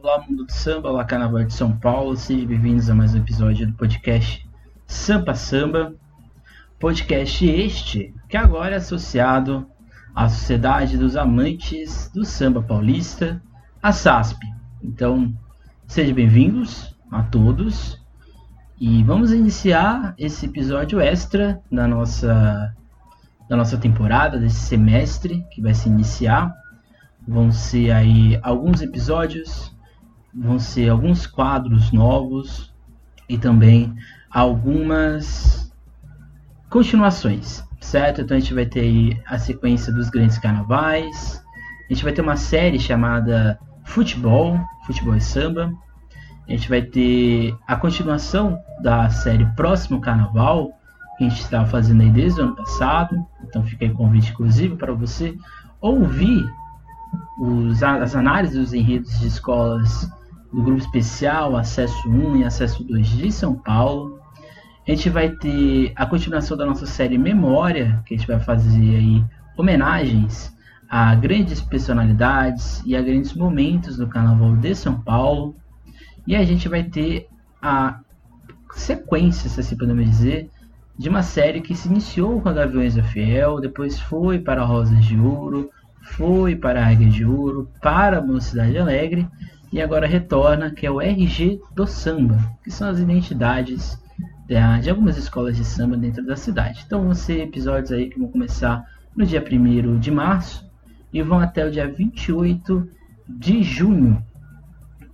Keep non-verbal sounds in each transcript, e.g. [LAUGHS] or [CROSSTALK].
Olá, mundo do samba, olá, carnaval de São Paulo, sejam bem-vindos a mais um episódio do podcast Sampa Samba. Podcast este que agora é associado à Sociedade dos Amantes do Samba Paulista, a SASP. Então, sejam bem-vindos a todos e vamos iniciar esse episódio extra da nossa, da nossa temporada, desse semestre que vai se iniciar. Vão ser aí alguns episódios vão ser alguns quadros novos e também algumas continuações, certo? Então a gente vai ter a sequência dos grandes carnavais, a gente vai ter uma série chamada Futebol, Futebol e Samba, a gente vai ter a continuação da série Próximo Carnaval, que a gente estava fazendo aí desde o ano passado, então fica aí convite inclusive para você ouvir os, as análises dos enredos de escolas do grupo especial Acesso 1 e Acesso 2 de São Paulo. A gente vai ter a continuação da nossa série Memória, que a gente vai fazer aí homenagens a grandes personalidades e a grandes momentos do Carnaval de São Paulo. E a gente vai ter a sequência, se assim podemos dizer, de uma série que se iniciou com a Gaviões da Fiel, depois foi para Rosas de Ouro, foi para Águia de Ouro, para a Mocidade Alegre e agora retorna, que é o RG do Samba, que são as identidades de algumas escolas de samba dentro da cidade. Então vão ser episódios aí que vão começar no dia 1 de março e vão até o dia 28 de junho,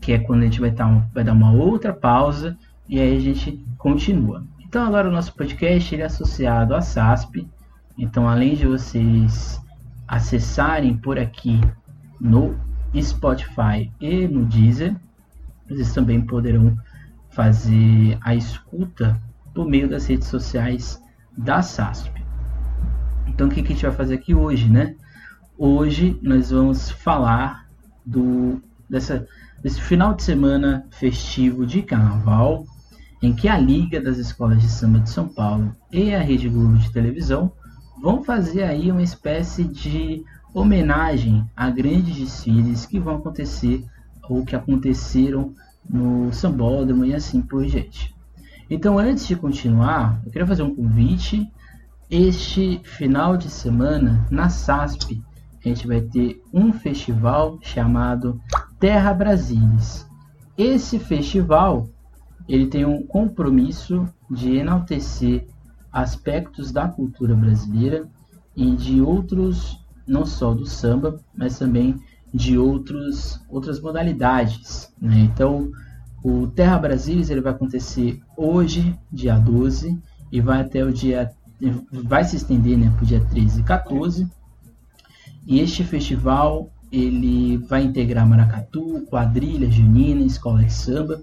que é quando a gente vai, tá vai dar uma outra pausa e aí a gente continua. Então agora o nosso podcast ele é associado à SASP. Então além de vocês acessarem por aqui no Spotify e no Deezer. Vocês também poderão fazer a escuta por meio das redes sociais da SASP. Então, o que, que a gente vai fazer aqui hoje, né? Hoje nós vamos falar do dessa, desse final de semana festivo de carnaval, em que a Liga das Escolas de Samba de São Paulo e a Rede Globo de televisão vão fazer aí uma espécie de homenagem a grandes desfiles que vão acontecer ou que aconteceram no Sambódromo e assim por diante. Então, antes de continuar, eu queria fazer um convite. Este final de semana, na SASP, a gente vai ter um festival chamado Terra Brasilis. Esse festival ele tem um compromisso de enaltecer aspectos da cultura brasileira e de outros não só do samba, mas também de outros, outras modalidades. Né? Então, o Terra Brasilis ele vai acontecer hoje, dia 12, e vai até o dia. vai se estender né, para o dia 13 e 14. E este festival ele vai integrar maracatu, quadrilha, junina, escola de samba,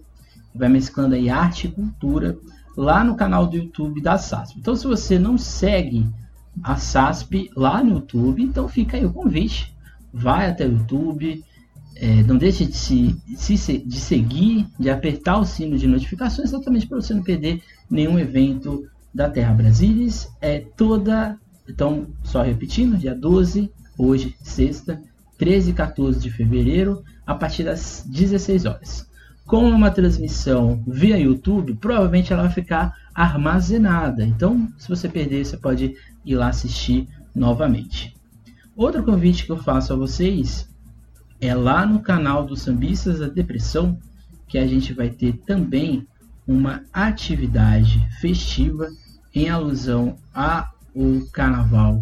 vai mesclando aí arte e cultura lá no canal do YouTube da SASP. Então, se você não segue a SASP lá no YouTube. Então fica aí o convite. Vai até o YouTube. É, não deixe de, se, de seguir, de apertar o sino de notificações, exatamente para você não perder nenhum evento da Terra Brasilis. É toda. Então, só repetindo, dia 12, hoje, sexta, 13 e 14 de fevereiro, a partir das 16 horas. Como é uma transmissão via YouTube, provavelmente ela vai ficar armazenada. Então, se você perder, você pode ir lá assistir novamente. Outro convite que eu faço a vocês é lá no canal dos Sambistas da Depressão, que a gente vai ter também uma atividade festiva em alusão ao carnaval.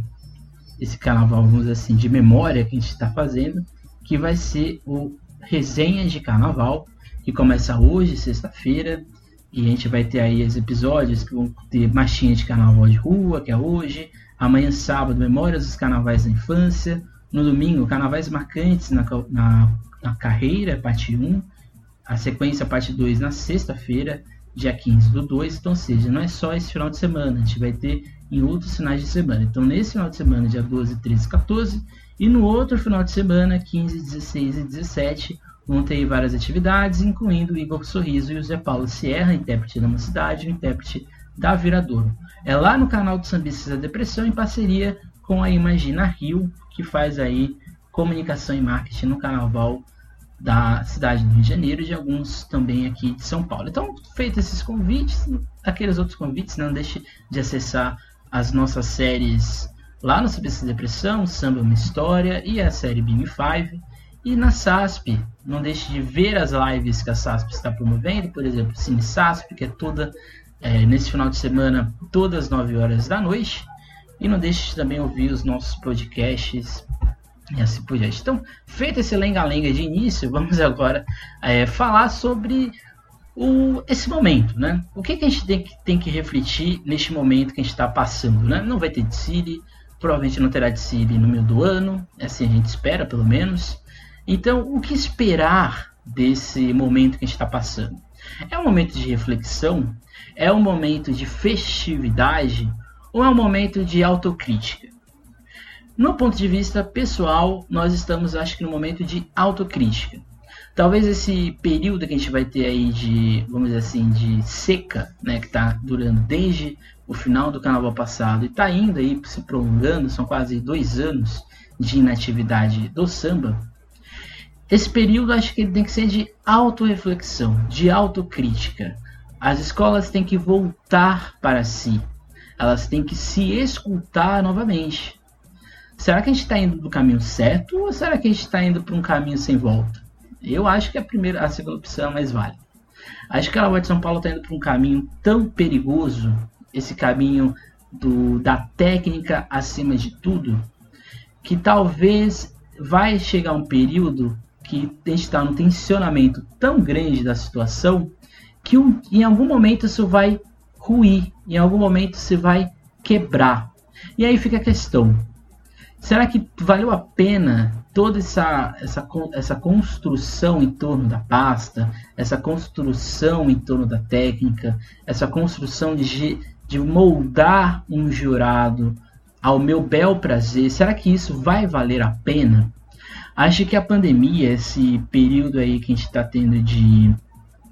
Esse carnaval, vamos dizer assim, de memória que a gente está fazendo, que vai ser o Resenha de Carnaval, que começa hoje, sexta-feira, e a gente vai ter aí os episódios que vão ter marchinha de carnaval de rua, que é hoje. Amanhã, sábado, Memórias dos Carnavais da Infância. No domingo, Carnavais Marcantes na, na, na Carreira, parte 1. A sequência, parte 2, na sexta-feira, dia 15 do 2. Então, seja, não é só esse final de semana, a gente vai ter em outros finais de semana. Então, nesse final de semana, dia 12, 13 e 14. E no outro final de semana, 15, 16 e 17, Ter várias atividades, incluindo o Igor Sorriso e o Zé Paulo Sierra, intérprete da Mocidade e intérprete da Viradouro. É lá no canal do Sambistas da Depressão, em parceria com a Imagina Rio, que faz aí comunicação e marketing no carnaval da cidade do Rio de Janeiro e de alguns também aqui de São Paulo. Então, feitos esses convites, aqueles outros convites, não deixe de acessar as nossas séries lá no CBC Depressão, Samba Uma História e a série Beam 5. E na SASP, não deixe de ver as lives que a SASP está promovendo, por exemplo, Cine SASP, que é toda é, nesse final de semana, todas as 9 horas da noite. E não deixe de também ouvir os nossos podcasts e assim por diante. Então, feito esse lenga-lenga de início, [LAUGHS] vamos agora é, falar sobre o, esse momento, né? O que, que a gente tem que, tem que refletir neste momento que a gente está passando, né? Não vai ter de Siri, provavelmente não terá de Siri no meio do ano, é assim a gente espera, pelo menos. Então, o que esperar desse momento que a gente está passando? É um momento de reflexão? É um momento de festividade? Ou é um momento de autocrítica? No ponto de vista pessoal, nós estamos, acho que, no momento de autocrítica. Talvez esse período que a gente vai ter aí de, vamos dizer assim, de seca, né, que está durando desde o final do carnaval passado e está indo aí se prolongando, são quase dois anos de inatividade do samba. Esse período acho que tem que ser de autorreflexão, de autocrítica. As escolas têm que voltar para si, elas têm que se escutar novamente será que a gente está indo do caminho certo ou será que a gente está indo para um caminho sem volta? Eu acho que a primeira, a segunda opção é mais válida. Acho que a Lavoie de São Paulo está indo para um caminho tão perigoso, esse caminho do, da técnica acima de tudo, que talvez vai chegar um período que está num tensionamento tão grande da situação que um, em algum momento isso vai ruir, em algum momento você vai quebrar. E aí fica a questão: Será que valeu a pena toda essa, essa, essa construção em torno da pasta, essa construção em torno da técnica, essa construção de, de moldar um jurado ao meu bel prazer? Será que isso vai valer a pena? Acho que a pandemia, esse período aí que a gente está tendo de,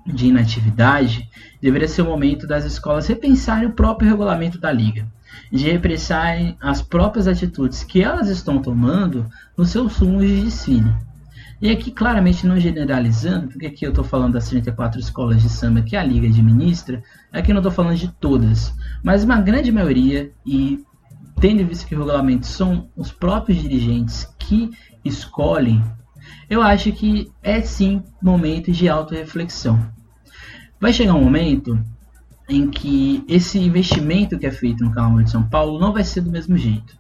de inatividade, deveria ser o momento das escolas repensarem o próprio regulamento da liga de repressarem as próprias atitudes que elas estão tomando nos seus sumos de desfile. E aqui, claramente, não generalizando, porque aqui eu estou falando das 34 escolas de samba que a Liga administra, aqui eu não estou falando de todas, mas uma grande maioria, e tendo visto que o regulamento são os próprios dirigentes que escolhem, eu acho que é sim momento de autorreflexão. Vai chegar um momento em que esse investimento que é feito no Carnaval de São Paulo não vai ser do mesmo jeito.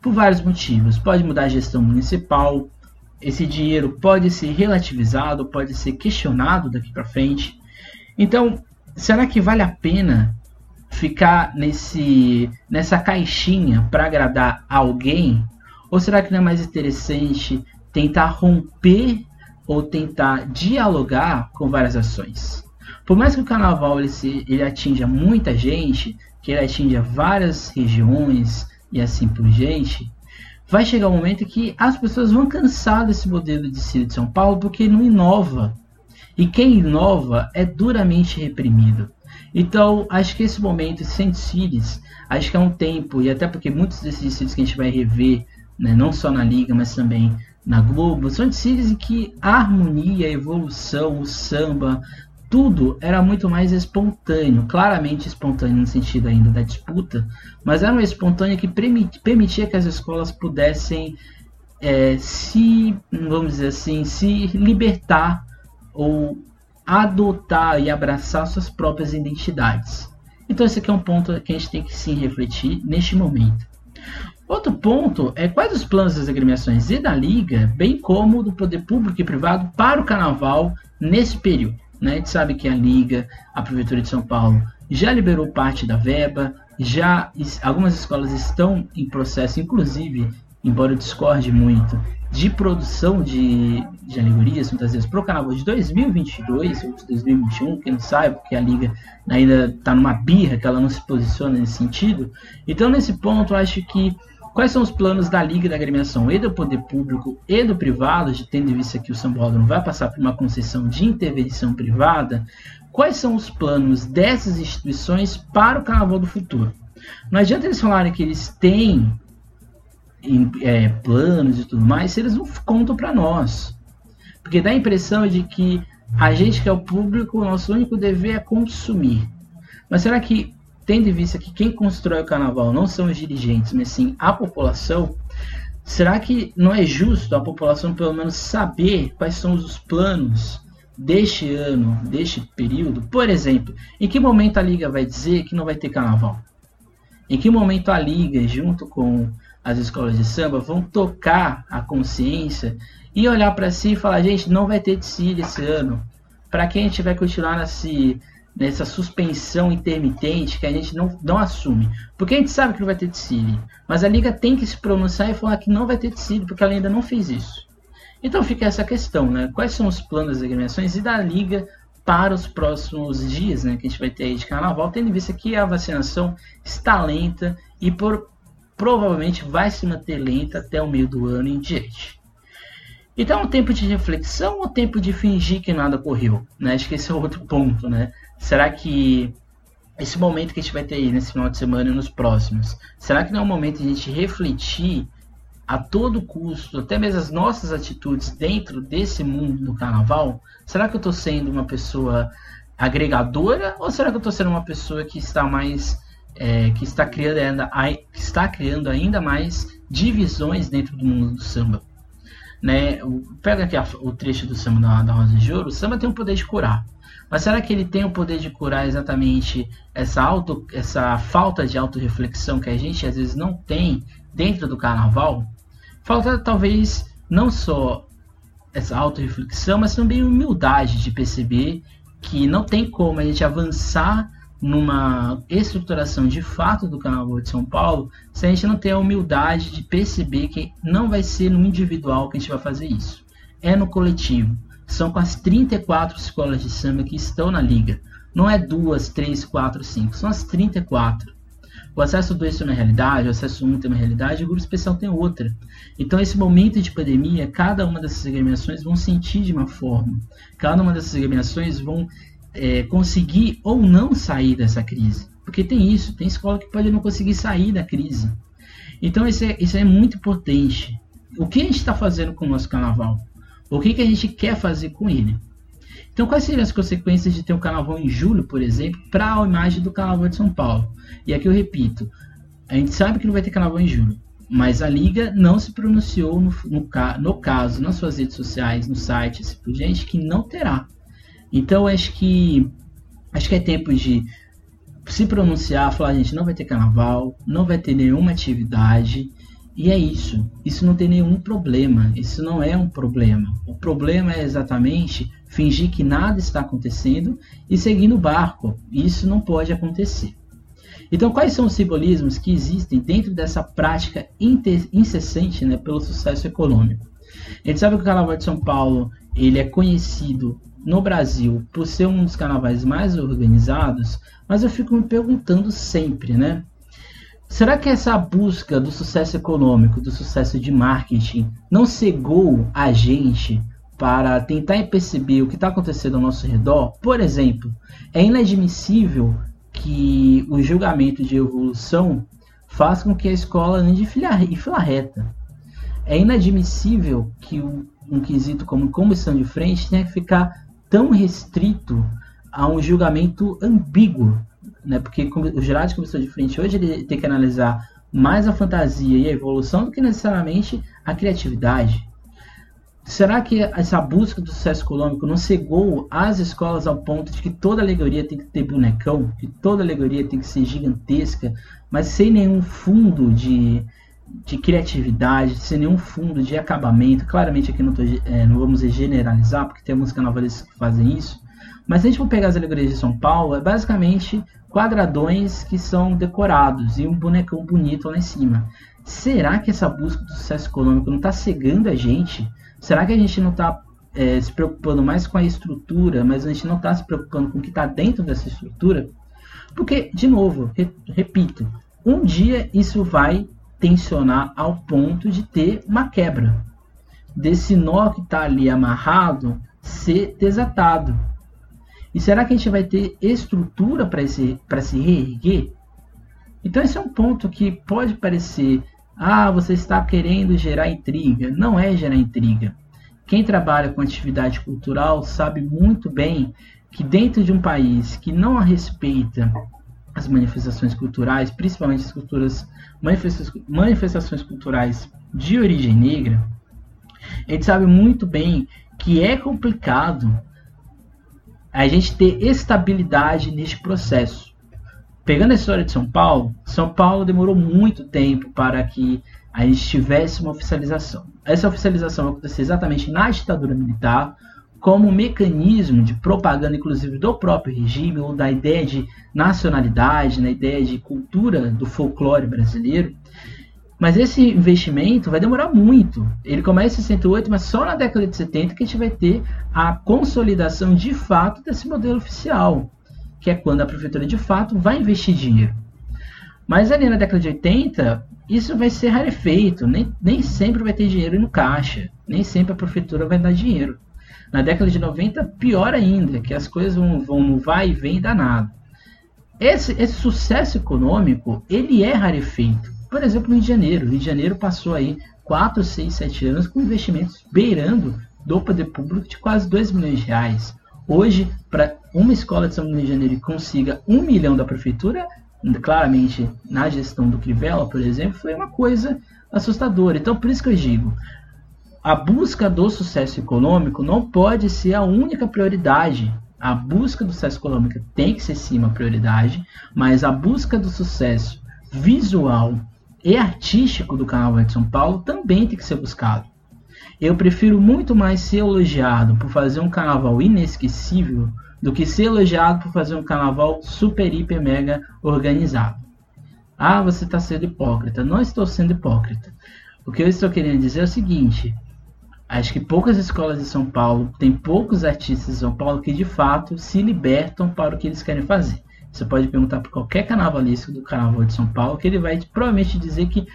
Por vários motivos. Pode mudar a gestão municipal, esse dinheiro pode ser relativizado, pode ser questionado daqui para frente. Então, será que vale a pena ficar nesse nessa caixinha para agradar alguém? Ou será que não é mais interessante tentar romper ou tentar dialogar com várias ações? Por mais que o carnaval ele, se, ele atinja muita gente, que ele atinja várias regiões e assim por diante, vai chegar um momento que as pessoas vão cansar desse modelo de Círio de São Paulo porque não inova. E quem inova é duramente reprimido. Então, acho que esse momento, sem Círios, acho que é um tempo, e até porque muitos desses Círios que a gente vai rever, né, não só na Liga, mas também na Globo, são Círios em que a harmonia, a evolução, o samba, tudo era muito mais espontâneo, claramente espontâneo no sentido ainda da disputa, mas era uma espontânea que permitia que as escolas pudessem é, se, vamos dizer assim, se libertar ou adotar e abraçar suas próprias identidades. Então esse aqui é um ponto que a gente tem que sim refletir neste momento. Outro ponto é quais os planos das agremiações e da liga, bem como do poder público e privado para o carnaval nesse período. Né? A gente sabe que a Liga, a Prefeitura de São Paulo, já liberou parte da verba, já algumas escolas estão em processo, inclusive, embora eu discorde muito, de produção de, de alegorias, muitas vezes, para o carnaval de 2022 ou de 2021, quem não sabe, porque a Liga ainda está numa birra que ela não se posiciona nesse sentido. Então, nesse ponto, acho que Quais são os planos da Liga da Agremiação e do poder público e do privado, tendo em vista que o São Paulo não vai passar por uma concessão de intervenção privada? Quais são os planos dessas instituições para o Carnaval do futuro? Não adianta eles falarem que eles têm é, planos e tudo mais se eles não contam para nós. Porque dá a impressão de que a gente que é o público, o nosso único dever é consumir. Mas será que, tendo em vista que quem constrói o carnaval não são os dirigentes, mas sim a população, será que não é justo a população pelo menos saber quais são os planos deste ano, deste período? Por exemplo, em que momento a Liga vai dizer que não vai ter carnaval? Em que momento a Liga, junto com as escolas de samba, vão tocar a consciência e olhar para si e falar: gente, não vai ter desfile esse ano. Para que a gente vai continuar nesse, nessa suspensão intermitente que a gente não, não assume? Porque a gente sabe que não vai ter desfile, mas a Liga tem que se pronunciar e falar que não vai ter desfile, porque ela ainda não fez isso. Então fica essa questão, né? Quais são os planos das agremiações e da Liga para os próximos dias, né, que a gente vai ter aí de carnaval, tendo em vista que a vacinação está lenta e por, provavelmente vai se manter lenta até o meio do ano em diante. Então, um tempo de reflexão ou tempo de fingir que nada ocorreu? Né? Acho que esse é outro ponto, né? Será que esse momento que a gente vai ter aí nesse final de semana e nos próximos, será que não é o momento de a gente refletir a todo custo, até mesmo as nossas atitudes dentro desse mundo do carnaval, será que eu estou sendo uma pessoa agregadora ou será que eu estou sendo uma pessoa que está mais é, que está criando ainda que está criando ainda mais divisões dentro do mundo do samba? Né? Pega aqui a, o trecho do samba da, da Rosa de Ouro, o samba tem o poder de curar. Mas será que ele tem o poder de curar exatamente essa, auto, essa falta de autorreflexão que a gente às vezes não tem dentro do carnaval? Falta talvez não só essa auto-reflexão, mas também humildade de perceber que não tem como a gente avançar numa estruturação de fato do Carnaval de São Paulo se a gente não tem a humildade de perceber que não vai ser no individual que a gente vai fazer isso. É no coletivo. São com as 34 escolas de samba que estão na liga. Não é duas, três, quatro, cinco. São as 34. O acesso 2 tem uma realidade, o acesso 1 um tem uma realidade, e o grupo especial tem outra. Então, esse momento de pandemia, cada uma dessas agremiações vão sentir de uma forma. Cada uma dessas agremiações vão é, conseguir ou não sair dessa crise. Porque tem isso, tem escola que pode não conseguir sair da crise. Então, isso é, isso é muito importante. O que a gente está fazendo com o nosso carnaval? O que, que a gente quer fazer com ele? Então, quais seriam as consequências de ter um carnaval em julho, por exemplo, para a imagem do carnaval de São Paulo? E aqui eu repito: a gente sabe que não vai ter carnaval em julho, mas a Liga não se pronunciou no, no, no caso, nas suas redes sociais, no site, assim por gente, que não terá. Então, acho que acho que é tempo de se pronunciar, falar, gente, não vai ter carnaval, não vai ter nenhuma atividade. E é isso. Isso não tem nenhum problema. Isso não é um problema. O problema é exatamente fingir que nada está acontecendo e seguir no barco. Isso não pode acontecer. Então, quais são os simbolismos que existem dentro dessa prática incessante né, pelo sucesso econômico? A gente sabe que o Carnaval de São Paulo ele é conhecido no Brasil por ser um dos carnavais mais organizados, mas eu fico me perguntando sempre, né? Será que essa busca do sucesso econômico, do sucesso de marketing, não cegou a gente para tentar perceber o que está acontecendo ao nosso redor, por exemplo, é inadmissível que o julgamento de evolução faça com que a escola ande em fila reta. É inadmissível que um quesito como comissão de frente tenha que ficar tão restrito a um julgamento ambíguo, né? Porque o de comissão de frente hoje ele tem que analisar mais a fantasia e a evolução do que necessariamente a criatividade. Será que essa busca do sucesso econômico não cegou as escolas ao ponto de que toda alegoria tem que ter bonecão, que toda alegoria tem que ser gigantesca, mas sem nenhum fundo de, de criatividade, sem nenhum fundo de acabamento? Claramente aqui não, tô, é, não vamos generalizar, porque temos carnavalistas que fazem isso, mas se a gente for pegar as alegorias de São Paulo, é basicamente quadradões que são decorados e um bonecão bonito lá em cima. Será que essa busca do sucesso econômico não está cegando a gente? Será que a gente não está é, se preocupando mais com a estrutura, mas a gente não está se preocupando com o que está dentro dessa estrutura? Porque, de novo, re repito, um dia isso vai tensionar ao ponto de ter uma quebra. Desse nó que está ali amarrado ser desatado. E será que a gente vai ter estrutura para se reerguer? Então, esse é um ponto que pode parecer ah, você está querendo gerar intriga. Não é gerar intriga. quem trabalha com atividade cultural sabe muito bem que dentro de um país que não respeita as manifestações culturais, principalmente as culturas, manifestações culturais de origem negra, a gente sabe muito bem que é complicado a gente ter estabilidade neste processo. Pegando a história de São Paulo, São Paulo demorou muito tempo para que a gente tivesse uma oficialização. Essa oficialização aconteceu exatamente na ditadura militar, como um mecanismo de propaganda, inclusive do próprio regime, ou da ideia de nacionalidade, na ideia de cultura do folclore brasileiro. Mas esse investimento vai demorar muito. Ele começa em 68, mas só na década de 70 que a gente vai ter a consolidação de fato desse modelo oficial, que é quando a prefeitura de fato vai investir dinheiro. Mas ali na década de 80, isso vai ser rarefeito, nem, nem sempre vai ter dinheiro no caixa, nem sempre a prefeitura vai dar dinheiro. Na década de 90, pior ainda, que as coisas vão, vão no vai e vem danado. Esse, esse sucesso econômico, ele é rarefeito. Por exemplo, no Rio de Janeiro. O Rio de Janeiro passou aí 4, 6, 7 anos com investimentos beirando do poder público de quase 2 milhões de reais. Hoje, para uma escola de São Rio de Janeiro que consiga um milhão da prefeitura, claramente na gestão do Crivella, por exemplo, foi uma coisa assustadora. Então, por isso que eu digo, a busca do sucesso econômico não pode ser a única prioridade. A busca do sucesso econômico tem que ser sim uma prioridade, mas a busca do sucesso visual e artístico do Carnaval de São Paulo também tem que ser buscado. Eu prefiro muito mais ser elogiado por fazer um carnaval inesquecível do que ser elogiado por fazer um carnaval super, hiper, mega organizado. Ah, você está sendo hipócrita. Não estou sendo hipócrita. O que eu estou querendo dizer é o seguinte: acho que poucas escolas de São Paulo, tem poucos artistas de São Paulo que de fato se libertam para o que eles querem fazer. Você pode perguntar para qualquer carnavalista do Carnaval de São Paulo, que ele vai provavelmente dizer que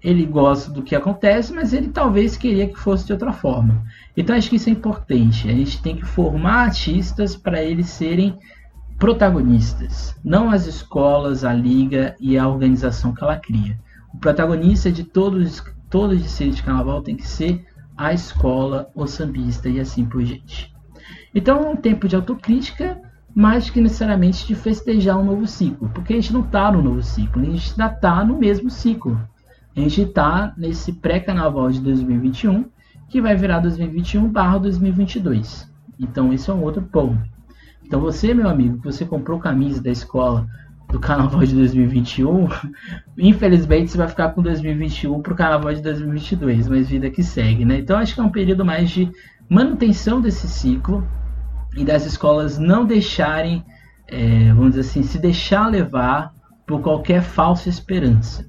ele gosta do que acontece, mas ele talvez queria que fosse de outra forma. Então acho que isso é importante. A gente tem que formar artistas para eles serem protagonistas, não as escolas, a liga e a organização que ela cria. O protagonista de todos todos os desfiles de carnaval tem que ser a escola, o sambista e assim por diante. Então um tempo de autocrítica, mais que necessariamente de festejar um novo ciclo, porque a gente não está no novo ciclo, a gente ainda está no mesmo ciclo. A gente está nesse pré-carnaval de 2021, que vai virar 2021/2022. Então, esse é um outro ponto. Então, você, meu amigo, que você comprou camisa da escola do carnaval de 2021, [LAUGHS] infelizmente você vai ficar com 2021 para o carnaval de 2022, mas vida que segue, né? Então, acho que é um período mais de manutenção desse ciclo e das escolas não deixarem, é, vamos dizer assim, se deixar levar por qualquer falsa esperança.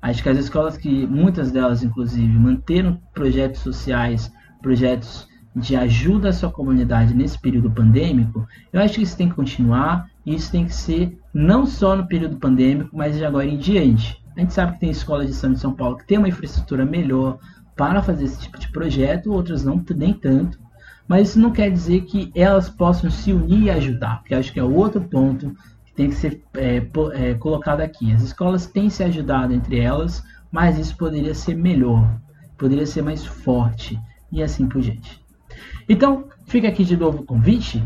Acho que as escolas que, muitas delas inclusive, manteram projetos sociais, projetos de ajuda à sua comunidade nesse período pandêmico, eu acho que isso tem que continuar e isso tem que ser não só no período pandêmico, mas de agora em diante. A gente sabe que tem escolas de São, de São Paulo que tem uma infraestrutura melhor para fazer esse tipo de projeto, outras não, nem tanto. Mas isso não quer dizer que elas possam se unir e ajudar, porque acho que é outro ponto tem que ser é, é, colocado aqui. As escolas têm se ajudado entre elas, mas isso poderia ser melhor, poderia ser mais forte e assim por diante. Então, fica aqui de novo o convite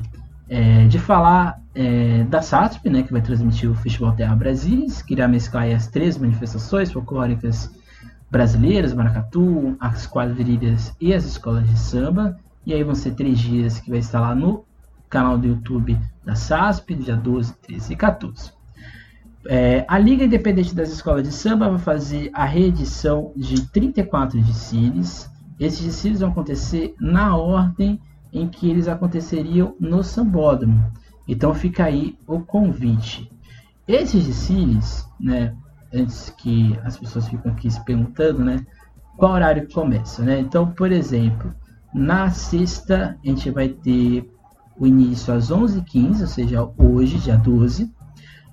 é, de falar é, da SATP, né, que vai transmitir o Festival Terra Brasilis, que irá mesclar as três manifestações folclóricas brasileiras, Maracatu, as quadrilhas e as escolas de samba. E aí vão ser três dias que vai estar lá no canal do YouTube da SASP, dia 12, 13 e 14. É, a Liga Independente das Escolas de Samba vai fazer a reedição de 34 desfiles. Esses desfiles vão acontecer na ordem em que eles aconteceriam no Sambódromo. Então fica aí o convite. Esses desfiles, né, antes que as pessoas ficam aqui se perguntando, né, qual horário que começa, né? Então, por exemplo, na sexta a gente vai ter o início às 11h15, ou seja, hoje, dia 12.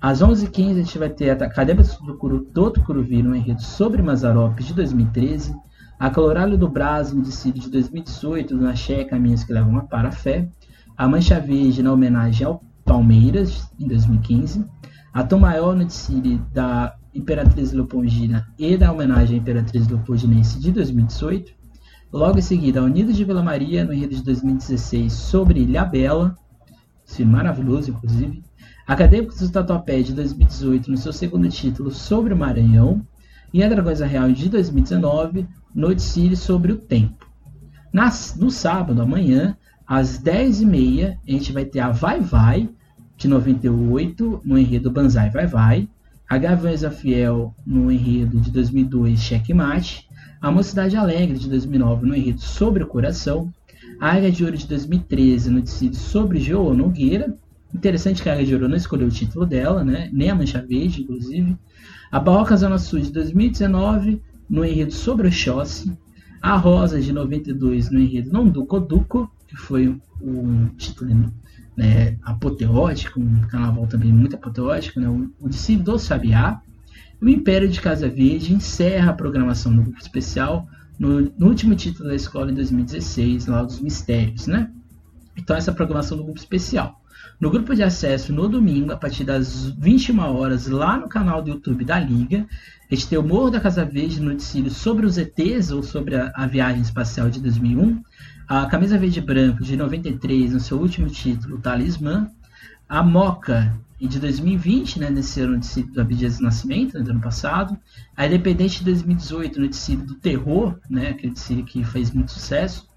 Às 11h15 a gente vai ter a Academia do, Curu, do Tucuruvi no enredo sobre Mazaropes de 2013, a Colorado do Brasil de Círio de 2018, na Cheia Caminhos que Levam a Para a Fé, a Mancha Verde na homenagem ao Palmeiras, em 2015, a Tom Maior no Círio da Imperatriz Leopoldina e da homenagem à Imperatriz Leopoldinense de 2018, Logo em seguida, a Unidos de Vila Maria, no enredo de 2016, sobre Ilha Bela. Esse maravilhoso, inclusive. Acadêmicos do Tatuapé, de 2018, no seu segundo título, sobre o Maranhão. E a Dragões da Real, de 2019, Noticílio sobre o Tempo. Nas, no sábado, amanhã, às 10h30, a gente vai ter a Vai Vai, de 98, no enredo Banzai Vai Vai. A Gaviões da Fiel, no enredo de 2002, Checkmate. A Mocidade Alegre, de 2009, no enredo Sobre o Coração. A Águia de Ouro, de 2013, no decídio sobre João Nogueira. Interessante que a Águia de Ouro não escolheu o título dela, né? nem a Mancha Verde, inclusive. A Barroca Zona Sul, de 2019, no enredo Sobre o Chossi. A Rosa, de 92, no enredo Não Duco Duco, que foi um título né, apoteótico, um carnaval também muito apoteótico, né, o, o do Sabiá. O Império de Casa Verde encerra a programação do grupo especial no, no, último título da escola em 2016, lá dos Mistérios, né? Então essa programação do grupo especial. No grupo de acesso no domingo, a partir das 21 horas, lá no canal do YouTube da Liga, a gente tem o Morro da Casa Verde noticiário sobre os ETs ou sobre a, a viagem espacial de 2001, a Camisa Verde e Branco de 93, no seu último título, Talismã, a Moca de 2020, né, nesse ano de do Abdias do Nascimento, né, do ano passado, a Independente de 2018, no tecido do Terror, né, aquele que fez muito sucesso,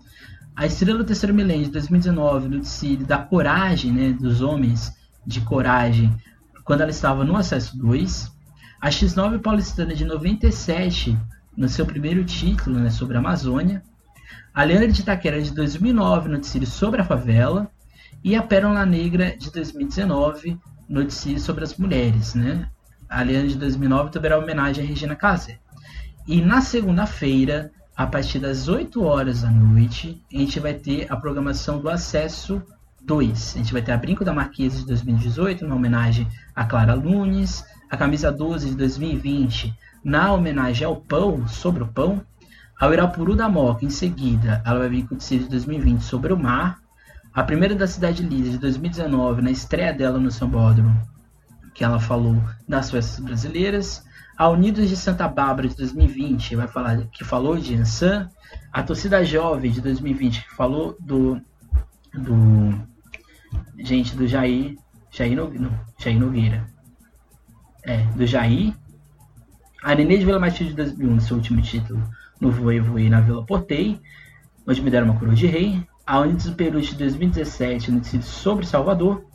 a Estrela do Terceiro Milênio de 2019, no tecido da Coragem, né, dos Homens de Coragem, quando ela estava no Acesso 2, a X9 Paulistana de 97, no seu primeiro título, né, sobre a Amazônia, a Leandra de Itaquera de 2009, noticiário sobre a favela, e a Pérola Negra de 2019, noticiário sobre as mulheres. Né? A Leandra de 2009 também era homenagem a Regina Casé. E na segunda-feira, a partir das 8 horas da noite, a gente vai ter a programação do Acesso 2. A gente vai ter a Brinco da Marquesa de 2018, uma homenagem a Clara Nunes, a Camisa 12 de 2020, na homenagem ao pão, sobre o pão, ao Irapuru da Moca, em seguida, ela vai vir com o de 2020 sobre o mar. A primeira da Cidade Líder de 2019, na estreia dela no Sambódromo, que ela falou das festas brasileiras. A Unidos de Santa Bárbara de 2020, vai falar que falou de Ansan. A Torcida Jovem de 2020, que falou do do gente do Jair, Jair, no, Jair Nogueira. É, do Jair. A Nenê de Vila Matilde de 2001, seu último título, no Voe Voe na Vila Portei, onde me deram uma coroa de rei. A Unidos do Peru de 2017, no Decide sobre Salvador.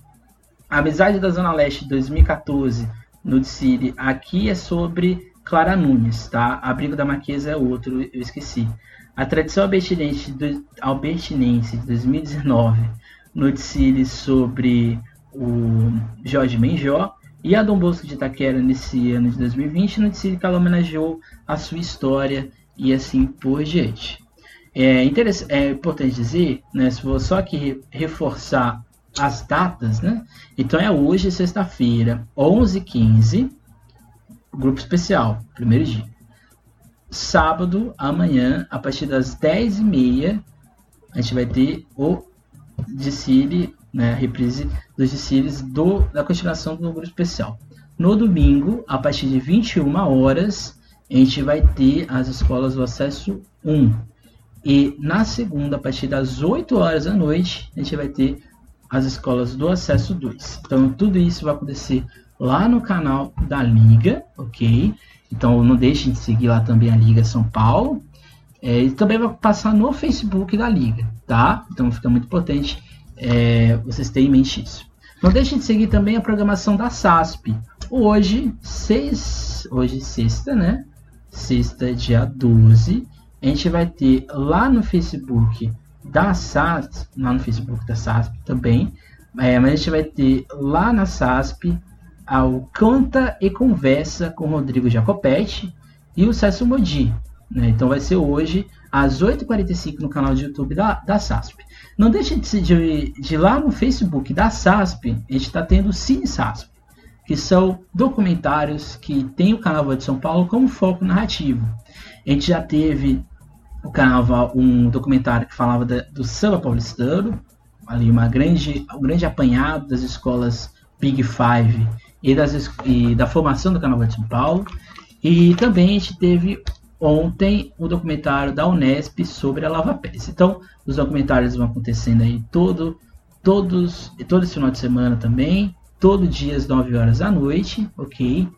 A Amizade da Zona Leste de 2014, no Decide aqui é sobre Clara Nunes, tá? A Briga da Marquesa é outro, eu esqueci. A Tradição Albertinense de, Albertinense de 2019, no Decide sobre o Jorge Menjó. E a Dom Bosco de Itaquera, nesse ano de 2020, no Decide que ela homenageou a sua história e assim por diante. É, é importante dizer, né, se for só aqui reforçar as datas, né? Então é hoje, sexta-feira, 11h15, grupo especial, primeiro dia. Sábado, amanhã, a partir das 10h30, a gente vai ter o desfile, né, a reprise dos desfiles do, da continuação do grupo especial. No domingo, a partir de 21 horas, a gente vai ter as escolas do acesso 1. E na segunda, a partir das 8 horas da noite, a gente vai ter as escolas do acesso 2. Então, tudo isso vai acontecer lá no canal da Liga, ok? Então, não deixem de seguir lá também a Liga São Paulo. É, e também vai passar no Facebook da Liga, tá? Então, fica muito importante é, vocês terem em mente isso. Não deixem de seguir também a programação da SASP. Hoje, seis, hoje sexta, né? sexta, dia 12, a gente vai ter lá no Facebook da SASP, lá no Facebook da SASP também, é, mas a gente vai ter lá na SASP ao Canta e Conversa com Rodrigo Jacopetti e o César Modi. Né? Então vai ser hoje às 8h45 no canal de YouTube da, da SASP. Não deixe de, de, de ir lá no Facebook da SASP, a gente está tendo o Cine SASP que são documentários que tem o Carnaval de São Paulo como foco narrativo. A gente já teve o Carnaval, um documentário que falava da, do samba paulistano, ali uma grande, um grande apanhado das escolas Big Five e, das, e da formação do Carnaval de São Paulo. E também a gente teve ontem o documentário da Unesp sobre a Lava Pés. Então, os documentários vão acontecendo aí todo, todos, todo esse final de semana também, todo dia às 9 horas da noite, ok?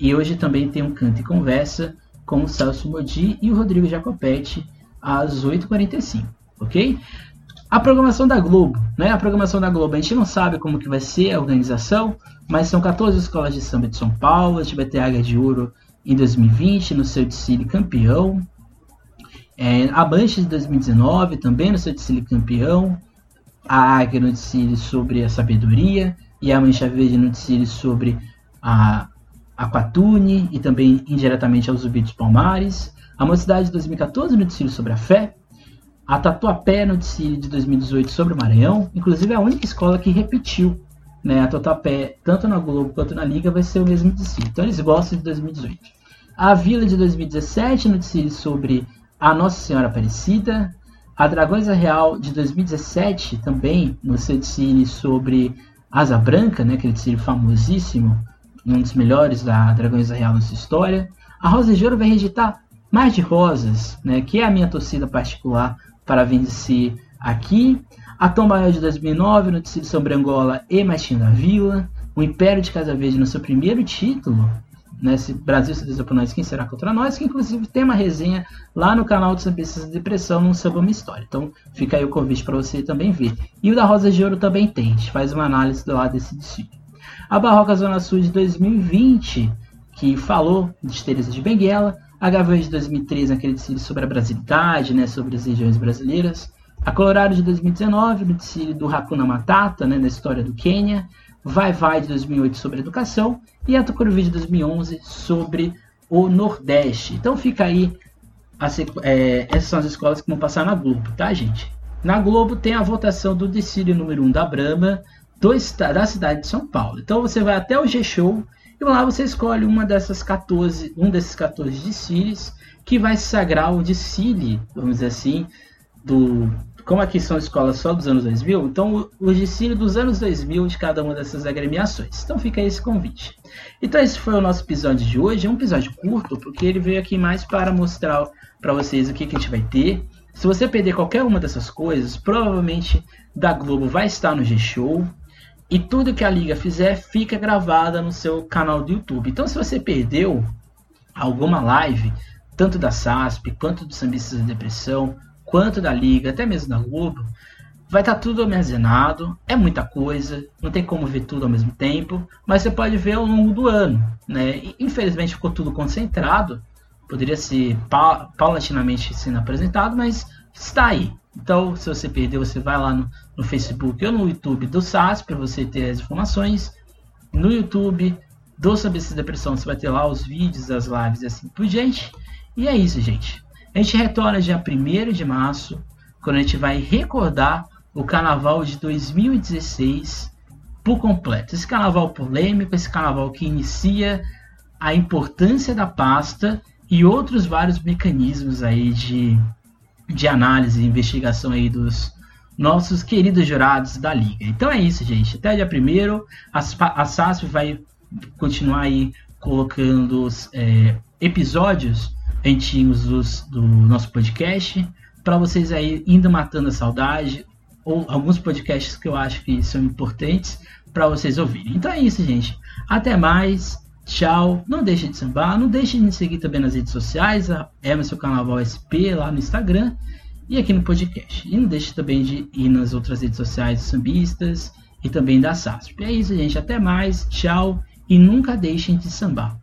E hoje também tem um canto e conversa com o Celso Modi e o Rodrigo Jacopetti às 8h45, ok? A programação da Globo, né? A programação da Globo, a gente não sabe como que vai ser a organização, mas são 14 escolas de samba de São Paulo, a gente vai ter Águia de Ouro em 2020, no seu desfile campeão. É, a Mancha de 2019 também no seu desfile campeão. A Águia no desfile sobre a sabedoria. E a Mancha Verde no desfile sobre a Aquatune e também indiretamente aos Zumbi Palmares. A Mocidade de 2014 no desfile sobre a fé. A Tatuapé no desfile de 2018 sobre o Maranhão. Inclusive a única escola que repetiu né, a Tatuapé, tanto na Globo quanto na Liga, vai ser o mesmo desfile. Então eles gostam de 2018. A Vila de 2017 no desfile sobre a Nossa Senhora Aparecida. A Dragões Real de 2017 também no seu desfile sobre Asa Branca, né, aquele desfile famosíssimo, um dos melhores da Dragões Real nessa história. A Rosa de Ouro vai reeditar Mais de Rosas, né, que é a minha torcida particular para vencer aqui. A Tom Maior de 2009 no Tecido Sombrangola e Martim da Vila. O Império de Casa Verde no seu primeiro título. Né, se Brasil se por nós, quem será contra nós? Que inclusive tem uma resenha lá no canal do Sambistas de Depressão no Samba Uma História. Então fica aí o convite para você também ver. E o da Rosa de Ouro também tem. A gente faz uma análise do lado desse desfile. A Barroca Zona Sul de 2020, que falou de Teresa de Benguela. A Gaviões de 2013, aquele desfile sobre a brasilidade, né, sobre as regiões brasileiras. A Colorado de 2019, no desfile do Hakuna Matata, né, na história do Quênia. Vai Vai de 2008 sobre educação. E a Tucuruvi de 2011 sobre o Nordeste. Então fica aí, é, essas são as escolas que vão passar na Globo, tá gente? Na Globo tem a votação do desfile número 1 da Brahma do, da cidade de São Paulo. Então você vai até o G-Show e lá você escolhe uma dessas 14, um desses 14 desfiles que vai sagrar o desfile, vamos dizer assim, do como aqui são escolas só dos anos 2000, então o ensino dos anos 2000 de cada uma dessas agremiações. Então fica esse convite. Então esse foi o nosso episódio de hoje. É um episódio curto, porque ele veio aqui mais para mostrar para vocês o que, que a gente vai ter. Se você perder qualquer uma dessas coisas, provavelmente da Globo vai estar no G-Show. E tudo que a Liga fizer fica gravada no seu canal do YouTube. Então se você perdeu alguma live, tanto da SASP quanto do Sambistas da Depressão, quanto da Liga, até mesmo da Globo, vai estar tá tudo armazenado, é muita coisa, não tem como ver tudo ao mesmo tempo, mas você pode ver ao longo do ano, né? Infelizmente ficou tudo concentrado, poderia ser pa paulatinamente sendo apresentado, mas está aí. Então, se você perdeu, você vai lá no, no Facebook ou no YouTube do SAS para você ter as informações. No YouTube do Saber Depressão, você vai ter lá os vídeos, as lives e assim por diante. E é isso, gente. A gente retorna dia 1 de março, quando a gente vai recordar o carnaval de 2016 por completo. Esse carnaval polêmico, esse carnaval que inicia a importância da pasta e outros vários mecanismos aí de, de análise e investigação aí dos nossos queridos jurados da Liga. Então é isso, gente. Até dia 1 a, SASP vai continuar aí colocando é, episódios antigos dos, do nosso podcast, para vocês aí indo matando a saudade, ou alguns podcasts que eu acho que são importantes para vocês ouvirem. Então é isso, gente. Até mais. Tchau. Não deixe de sambar. Não deixe de me seguir também nas redes sociais. É seu Carnaval SP lá no Instagram e aqui no podcast. E não deixe também de ir nas outras redes sociais sambistas e também da SASP. É isso, gente. Até mais. Tchau. E nunca deixem de sambar.